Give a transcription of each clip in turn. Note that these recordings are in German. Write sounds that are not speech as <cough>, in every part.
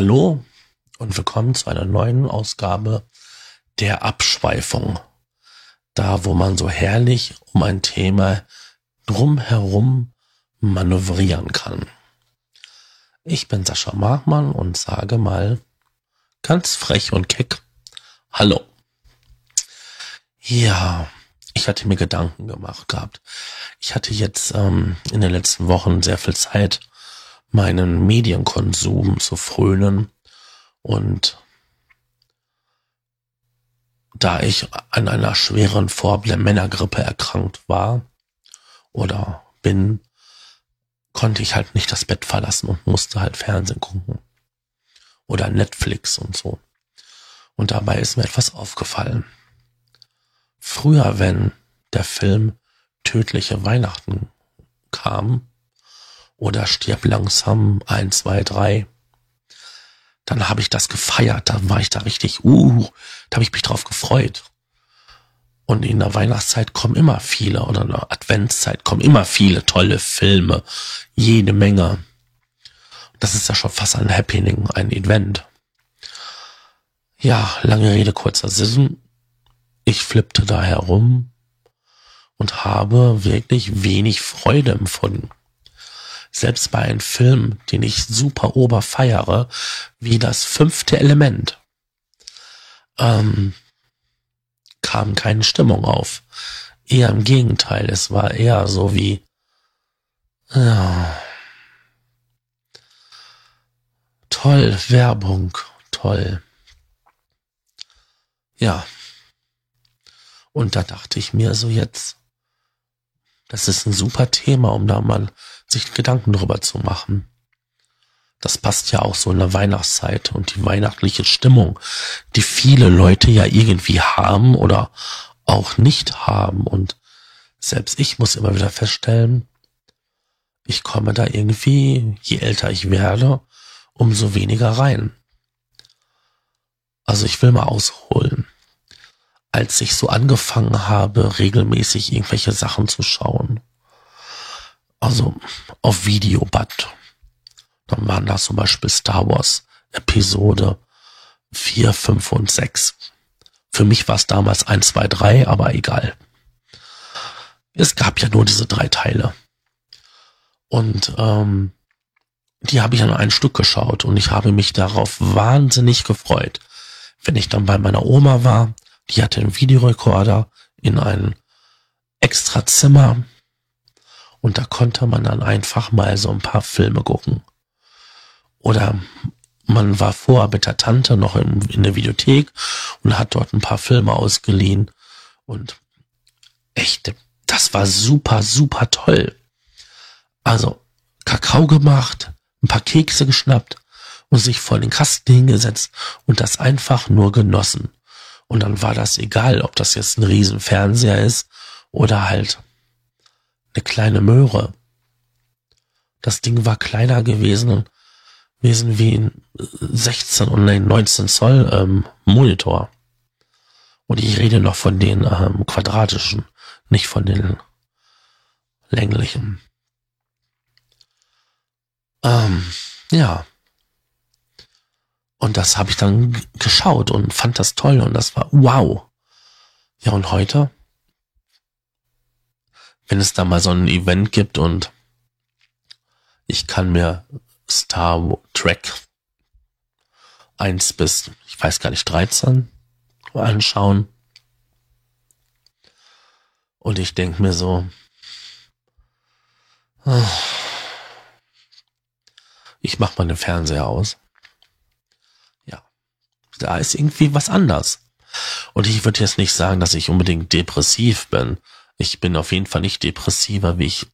Hallo und willkommen zu einer neuen Ausgabe der Abschweifung. Da, wo man so herrlich um ein Thema drumherum manövrieren kann. Ich bin Sascha Machmann und sage mal ganz frech und keck Hallo. Ja, ich hatte mir Gedanken gemacht gehabt. Ich hatte jetzt ähm, in den letzten Wochen sehr viel Zeit, meinen Medienkonsum zu frönen und da ich an einer schweren Form der Männergrippe erkrankt war oder bin, konnte ich halt nicht das Bett verlassen und musste halt Fernsehen gucken. Oder Netflix und so. Und dabei ist mir etwas aufgefallen. Früher, wenn der Film Tödliche Weihnachten kam oder Stirb langsam 1, 2, 3, dann habe ich das gefeiert, dann war ich da richtig, uh, da habe ich mich drauf gefreut. Und in der Weihnachtszeit kommen immer viele, oder in der Adventszeit kommen immer viele tolle Filme, jede Menge. Das ist ja schon fast ein Happening, ein Event. Ja, lange Rede, kurzer Sinn. Ich flippte da herum und habe wirklich wenig Freude empfunden selbst bei einem Film, den ich super ober feiere, wie das fünfte Element, ähm, kam keine Stimmung auf. Eher im Gegenteil, es war eher so wie, ja, toll, Werbung, toll. Ja. Und da dachte ich mir so jetzt, das ist ein super Thema, um da mal sich Gedanken drüber zu machen. Das passt ja auch so in der Weihnachtszeit und die weihnachtliche Stimmung, die viele Leute ja irgendwie haben oder auch nicht haben. Und selbst ich muss immer wieder feststellen, ich komme da irgendwie, je älter ich werde, umso weniger rein. Also ich will mal ausholen. Als ich so angefangen habe, regelmäßig irgendwelche Sachen zu schauen, also auf Videoband. Dann waren das zum Beispiel Star Wars Episode 4, 5 und 6. Für mich war es damals 1, 2, 3, aber egal. Es gab ja nur diese drei Teile. Und ähm, die habe ich an ein Stück geschaut und ich habe mich darauf wahnsinnig gefreut. Wenn ich dann bei meiner Oma war, die hatte einen Videorekorder in ein extra Zimmer und da konnte man dann einfach mal so ein paar Filme gucken. Oder man war vorher mit der Tante noch in, in der Videothek und hat dort ein paar Filme ausgeliehen. Und echt, das war super, super toll. Also Kakao gemacht, ein paar Kekse geschnappt und sich vor den Kasten hingesetzt und das einfach nur genossen. Und dann war das egal, ob das jetzt ein Riesenfernseher ist oder halt eine kleine Möhre. Das Ding war kleiner gewesen, gewesen wie ein 16 und ein 19 Zoll ähm, Monitor. Und ich rede noch von den ähm, quadratischen, nicht von den länglichen. Ähm, ja. Und das habe ich dann geschaut und fand das toll und das war wow. Ja, und heute? wenn es da mal so ein Event gibt und ich kann mir Star Trek 1 bis, ich weiß gar nicht, 13 anschauen. Und ich denke mir so, ich mach mal den Fernseher aus. Da ist irgendwie was anders. Und ich würde jetzt nicht sagen, dass ich unbedingt depressiv bin. Ich bin auf jeden Fall nicht depressiver, wie ich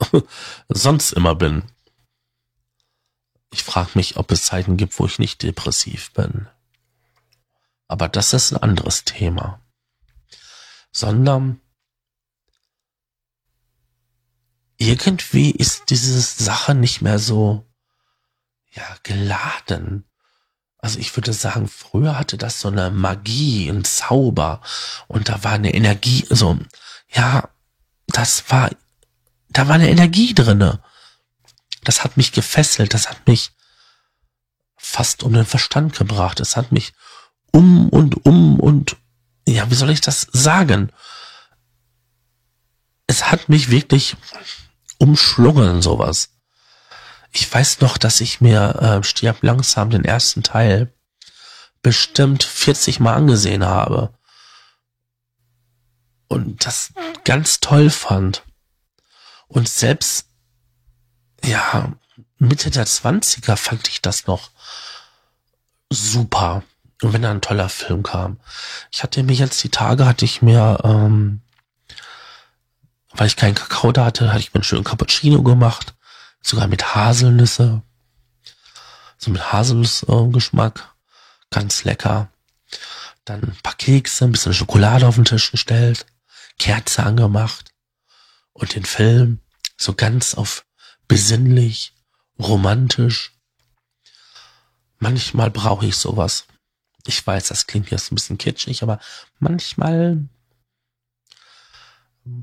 <laughs> sonst immer bin. Ich frage mich, ob es Zeiten gibt, wo ich nicht depressiv bin. Aber das ist ein anderes Thema. Sondern irgendwie ist diese Sache nicht mehr so, ja, geladen. Also ich würde sagen, früher hatte das so eine Magie, ein Zauber und da war eine Energie, so, ja, das war, da war eine Energie drinne. Das hat mich gefesselt, das hat mich fast um den Verstand gebracht. Es hat mich um und um und, ja, wie soll ich das sagen? Es hat mich wirklich umschlungen, sowas. Ich weiß noch, dass ich mir äh, Stirb langsam den ersten Teil bestimmt 40 Mal angesehen habe. Und das ganz toll fand. Und selbst, ja, Mitte der 20er fand ich das noch super. Und wenn da ein toller Film kam. Ich hatte mir jetzt die Tage, hatte ich mir, ähm, weil ich keinen Kakao da hatte, hatte ich mir einen schönen Cappuccino gemacht. Sogar mit Haselnüsse. So mit Haselnussgeschmack. Ganz lecker. Dann ein paar Kekse, ein bisschen Schokolade auf den Tisch gestellt. Kerze angemacht. Und den Film so ganz auf besinnlich, romantisch. Manchmal brauche ich sowas. Ich weiß, das klingt jetzt ein bisschen kitschig, aber manchmal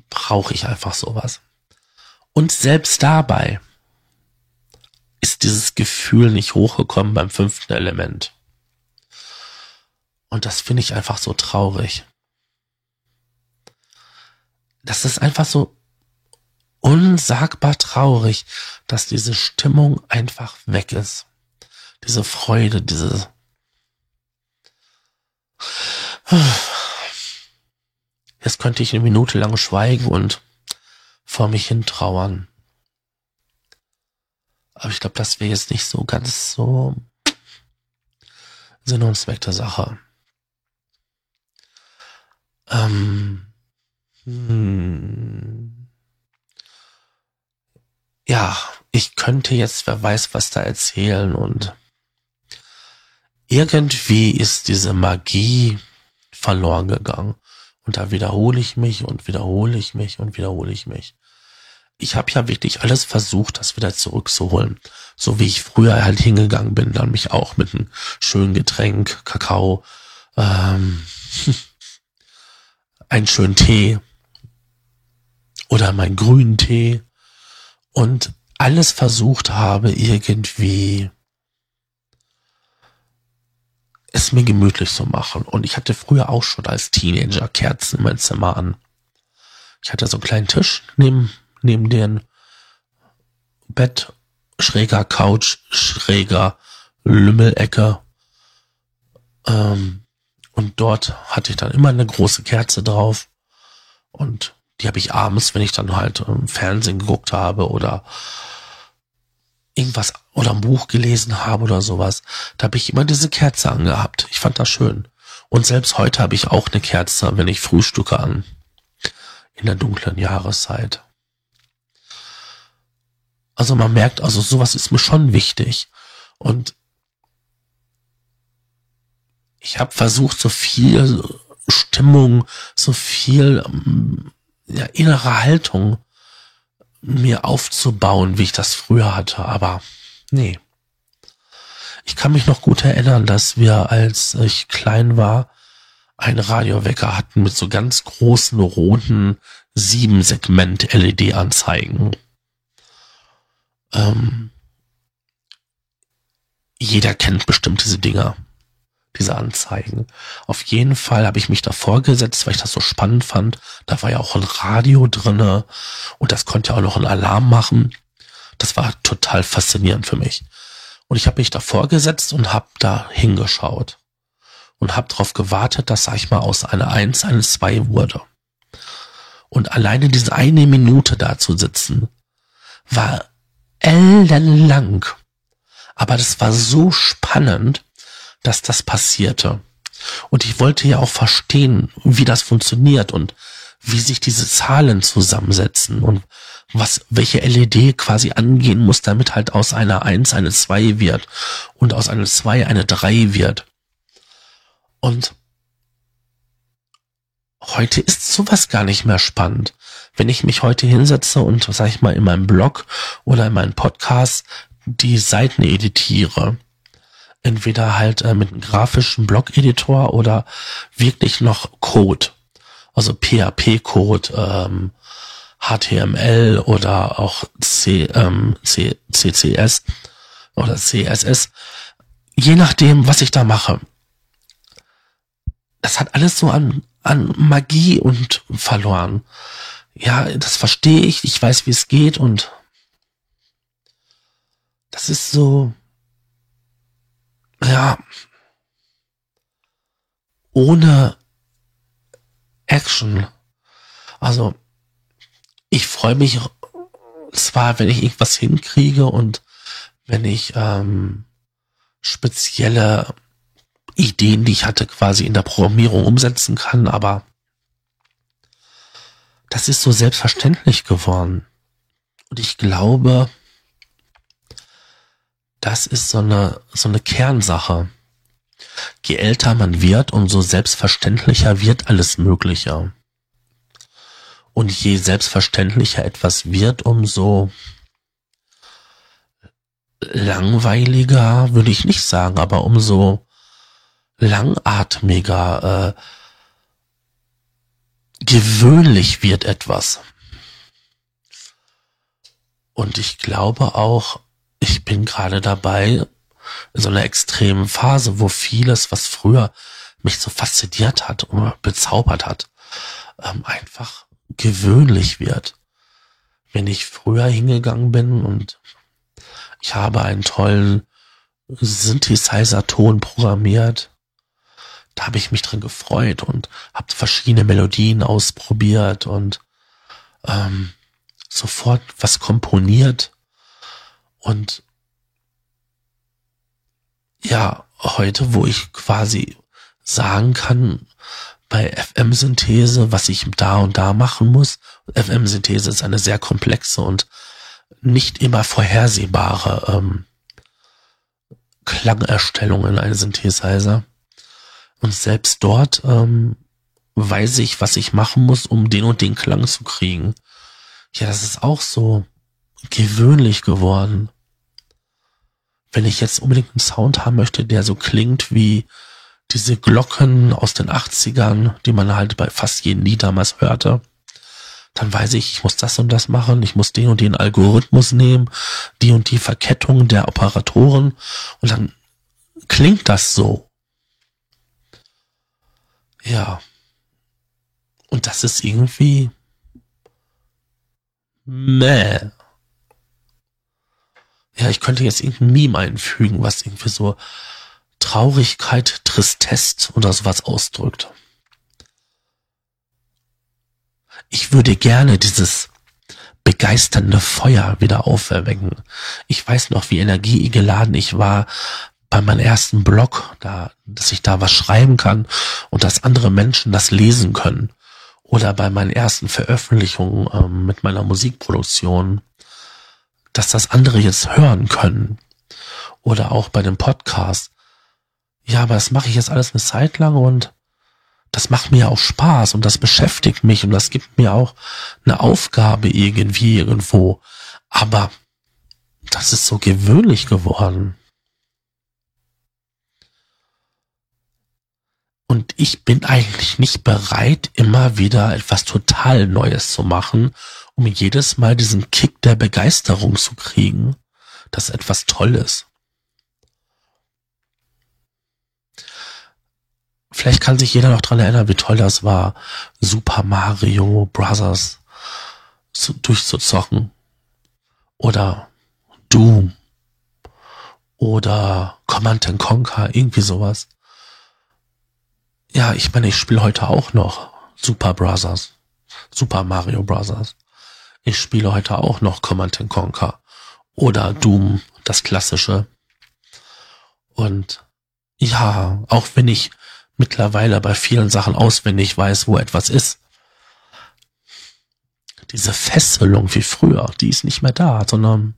brauche ich einfach sowas. Und selbst dabei ist dieses Gefühl nicht hochgekommen beim fünften Element. Und das finde ich einfach so traurig. Das ist einfach so unsagbar traurig, dass diese Stimmung einfach weg ist. Diese Freude, diese Jetzt könnte ich eine Minute lang schweigen und vor mich hin trauern. Aber ich glaube, das wäre jetzt nicht so ganz so Sinn und Zweck der Sache. Ähm, hm. Ja, ich könnte jetzt, wer weiß, was da erzählen und irgendwie ist diese Magie verloren gegangen. Und da wiederhole ich mich und wiederhole ich mich und wiederhole ich mich. Ich habe ja wirklich alles versucht, das wieder zurückzuholen. So wie ich früher halt hingegangen bin, dann mich auch mit einem schönen Getränk, Kakao, ähm, <laughs> einen schönen Tee oder meinen grünen Tee und alles versucht habe, irgendwie es mir gemütlich zu machen. Und ich hatte früher auch schon als Teenager Kerzen in mein Zimmer an. Ich hatte so einen kleinen Tisch neben, neben den Bett, schräger Couch, schräger Lümmelecke. Ähm, und dort hatte ich dann immer eine große Kerze drauf. Und die habe ich abends, wenn ich dann halt im Fernsehen geguckt habe oder irgendwas oder ein Buch gelesen habe oder sowas, da habe ich immer diese Kerze angehabt. Ich fand das schön. Und selbst heute habe ich auch eine Kerze, wenn ich frühstücke an. In der dunklen Jahreszeit. Also man merkt, also sowas ist mir schon wichtig. Und ich habe versucht, so viel Stimmung, so viel ähm, ja, innere Haltung mir aufzubauen, wie ich das früher hatte, aber nee. Ich kann mich noch gut erinnern, dass wir, als ich klein war, einen Radiowecker hatten mit so ganz großen roten sieben Segment LED-Anzeigen. Ähm, jeder kennt bestimmt diese Dinger diese Anzeigen. Auf jeden Fall habe ich mich davor gesetzt, weil ich das so spannend fand. Da war ja auch ein Radio drinne und das konnte ja auch noch einen Alarm machen. Das war total faszinierend für mich. Und ich habe mich davor gesetzt und habe da hingeschaut und habe darauf gewartet, dass, sag ich mal, aus einer Eins eine Zwei wurde. Und alleine diese eine Minute da zu sitzen, war ellenlang. Aber das war so spannend, dass das passierte. Und ich wollte ja auch verstehen, wie das funktioniert und wie sich diese Zahlen zusammensetzen und was, welche LED quasi angehen muss, damit halt aus einer 1 eine 2 wird und aus einer 2 eine 3 wird. Und heute ist sowas gar nicht mehr spannend. Wenn ich mich heute hinsetze und, sag ich mal, in meinem Blog oder in meinem Podcast die Seiten editiere, entweder halt äh, mit einem grafischen Blog-Editor oder wirklich noch Code, also PHP-Code, ähm, HTML oder auch C, ähm, C, CCS oder CSS. je nachdem, was ich da mache, das hat alles so an, an Magie und verloren. Ja, das verstehe ich, ich weiß, wie es geht und das ist so, ja, ohne Action. Also, ich freue mich zwar, wenn ich irgendwas hinkriege und wenn ich ähm, spezielle Ideen, die ich hatte, quasi in der Programmierung umsetzen kann, aber das ist so selbstverständlich geworden. Und ich glaube, das ist so eine, so eine Kernsache. Je älter man wird, umso selbstverständlicher wird alles Mögliche. Und je selbstverständlicher etwas wird, umso langweiliger, würde ich nicht sagen, aber umso langatmiger, äh, gewöhnlich wird etwas. Und ich glaube auch, ich bin gerade dabei, in so einer extremen Phase, wo vieles, was früher mich so fasziniert hat und bezaubert hat, ähm, einfach gewöhnlich wird. Wenn ich früher hingegangen bin und ich habe einen tollen Synthesizer-Ton programmiert, da habe ich mich drin gefreut und habe verschiedene Melodien ausprobiert und ähm, sofort was komponiert und ja, heute, wo ich quasi sagen kann, bei FM-Synthese, was ich da und da machen muss. FM-Synthese ist eine sehr komplexe und nicht immer vorhersehbare ähm, Klangerstellung in einem Synthesizer. Und selbst dort ähm, weiß ich, was ich machen muss, um den und den Klang zu kriegen. Ja, das ist auch so gewöhnlich geworden. Wenn ich jetzt unbedingt einen Sound haben möchte, der so klingt wie diese Glocken aus den 80ern, die man halt bei fast jedem Lied damals hörte, dann weiß ich, ich muss das und das machen, ich muss den und den Algorithmus nehmen, die und die Verkettung der Operatoren und dann klingt das so. Ja. Und das ist irgendwie meh. Ja, ich könnte jetzt irgendein Meme einfügen, was irgendwie so Traurigkeit, Tristesse oder sowas ausdrückt. Ich würde gerne dieses begeisternde Feuer wieder auferwecken. Ich weiß noch, wie energiegeladen ich war bei meinem ersten Blog, da, dass ich da was schreiben kann und dass andere Menschen das lesen können. Oder bei meinen ersten Veröffentlichungen ähm, mit meiner Musikproduktion, dass das andere jetzt hören können. Oder auch bei dem Podcast. Ja, aber das mache ich jetzt alles eine Zeit lang und das macht mir auch Spaß und das beschäftigt mich und das gibt mir auch eine Aufgabe irgendwie irgendwo. Aber das ist so gewöhnlich geworden. Und ich bin eigentlich nicht bereit, immer wieder etwas total Neues zu machen, um jedes Mal diesen Kick der Begeisterung zu kriegen, dass etwas Tolles. Vielleicht kann sich jeder noch dran erinnern, wie toll das war, Super Mario Brothers zu, durchzuzocken. Oder Doom. Oder Command Conquer, irgendwie sowas. Ja, ich meine, ich spiele heute auch noch Super Brothers. Super Mario Brothers. Ich spiele heute auch noch Command Conquer. Oder Doom, das klassische. Und ja, auch wenn ich mittlerweile bei vielen Sachen auswendig weiß, wo etwas ist. Diese Fesselung wie früher, die ist nicht mehr da, sondern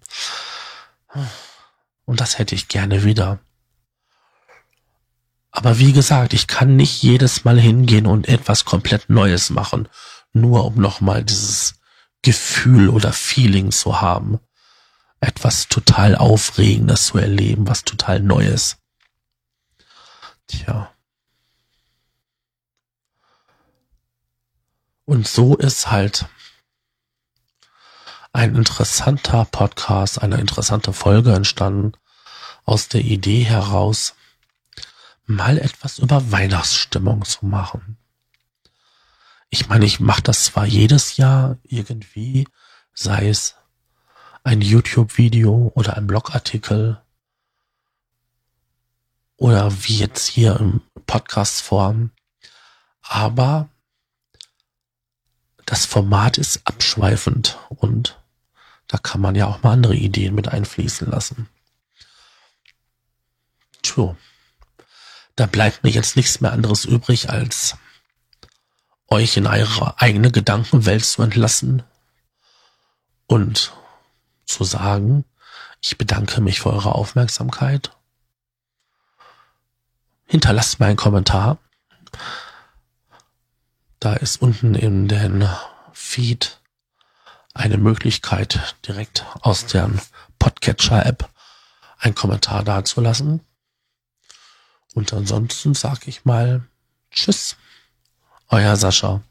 und das hätte ich gerne wieder. Aber wie gesagt, ich kann nicht jedes Mal hingehen und etwas komplett Neues machen, nur um nochmal dieses Gefühl oder Feeling zu haben. Etwas total Aufregendes zu erleben, was total Neues. Tja. Und so ist halt ein interessanter Podcast, eine interessante Folge entstanden aus der Idee heraus, mal etwas über Weihnachtsstimmung zu machen. Ich meine, ich mache das zwar jedes Jahr irgendwie, sei es ein YouTube-Video oder ein Blogartikel oder wie jetzt hier im Podcast-Form, aber das Format ist abschweifend und da kann man ja auch mal andere Ideen mit einfließen lassen. Tja, da bleibt mir jetzt nichts mehr anderes übrig, als euch in eure eigene Gedankenwelt zu entlassen und zu sagen, ich bedanke mich für eure Aufmerksamkeit. Hinterlasst mir einen Kommentar. Da ist unten in den Feed eine Möglichkeit, direkt aus der Podcatcher-App einen Kommentar dazulassen. Und ansonsten sage ich mal Tschüss, euer Sascha.